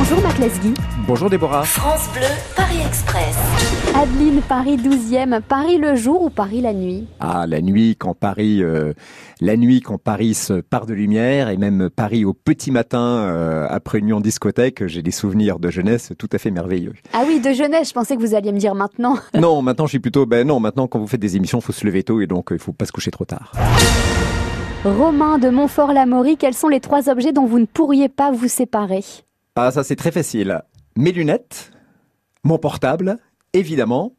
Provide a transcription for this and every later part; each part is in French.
Bonjour Mac Lesguy. Bonjour Déborah. France Bleu, Paris Express. Adeline, Paris 12e, Paris le jour ou Paris la nuit? Ah, la nuit quand Paris, euh, la nuit quand Paris se part de lumière et même Paris au petit matin euh, après une nuit en discothèque, j'ai des souvenirs de jeunesse tout à fait merveilleux. Ah oui, de jeunesse, je pensais que vous alliez me dire maintenant. non, maintenant je suis plutôt, ben non, maintenant quand vous faites des émissions, faut se lever tôt et donc euh, il faut pas se coucher trop tard. Romain de Montfort-l'Amaury, quels sont les trois objets dont vous ne pourriez pas vous séparer? Ah, ça c'est très facile. Mes lunettes, mon portable, évidemment,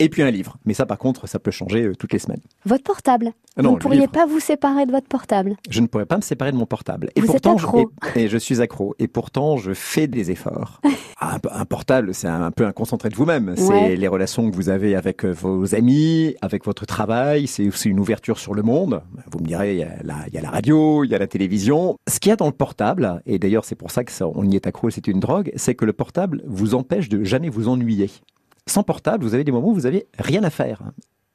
et puis un livre. Mais ça, par contre, ça peut changer euh, toutes les semaines. Votre portable Ah non, Vous ne pourriez livre. pas vous séparer de votre portable Je ne pourrais pas me séparer de mon portable. Et Vous êtes pourtant, je, accro. et, et je suis accro. Et pourtant, je fais des efforts. un, un portable, c'est un, peu un concentré de vous-même. C'est Ouais. les relations que vous avez avec euh, vos amis, avec votre travail. C'est aussi une ouverture sur le monde. Vous me direz, il y, a la, il y a la radio, il y a la télévision. Ce qu'il y a dans le portable, et d'ailleurs c'est pour ça que ça, on y est accro, c'est une drogue, c'est que le portable vous empêche de jamais vous ennuyer. Sans portable, vous avez des moments où vous avez rien à faire.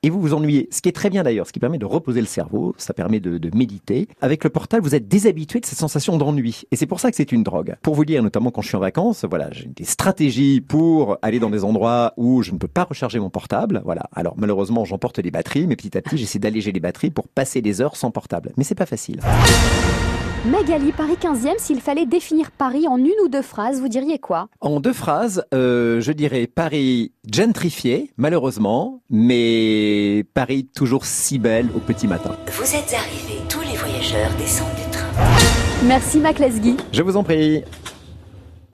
Et vous vous ennuyez. Ce qui est très bien d'ailleurs, ce qui permet de reposer le cerveau, ça permet de, méditer. Avec le portable, vous êtes déshabitué de cette sensation d'ennui. Et c'est pour ça que c'est une drogue. Pour vous dire, notamment quand je suis en vacances, voilà, j'ai des stratégies pour aller dans des endroits où je ne peux pas recharger mon portable. Voilà. Alors malheureusement, j'emporte les batteries, mais petit à petit, j'essaie d'alléger les batteries pour passer des heures sans portable. Mais c'est pas facile. Magali, Paris 15e, s'il fallait définir Paris en une ou deux phrases, vous diriez quoi? En deux phrases, euh, je dirais Paris gentrifié, malheureusement, mais Paris toujours si belle au petit matin. Vous êtes arrivés, tous les voyageurs descendent du train. Merci Mac Lesguy. Je vous en prie.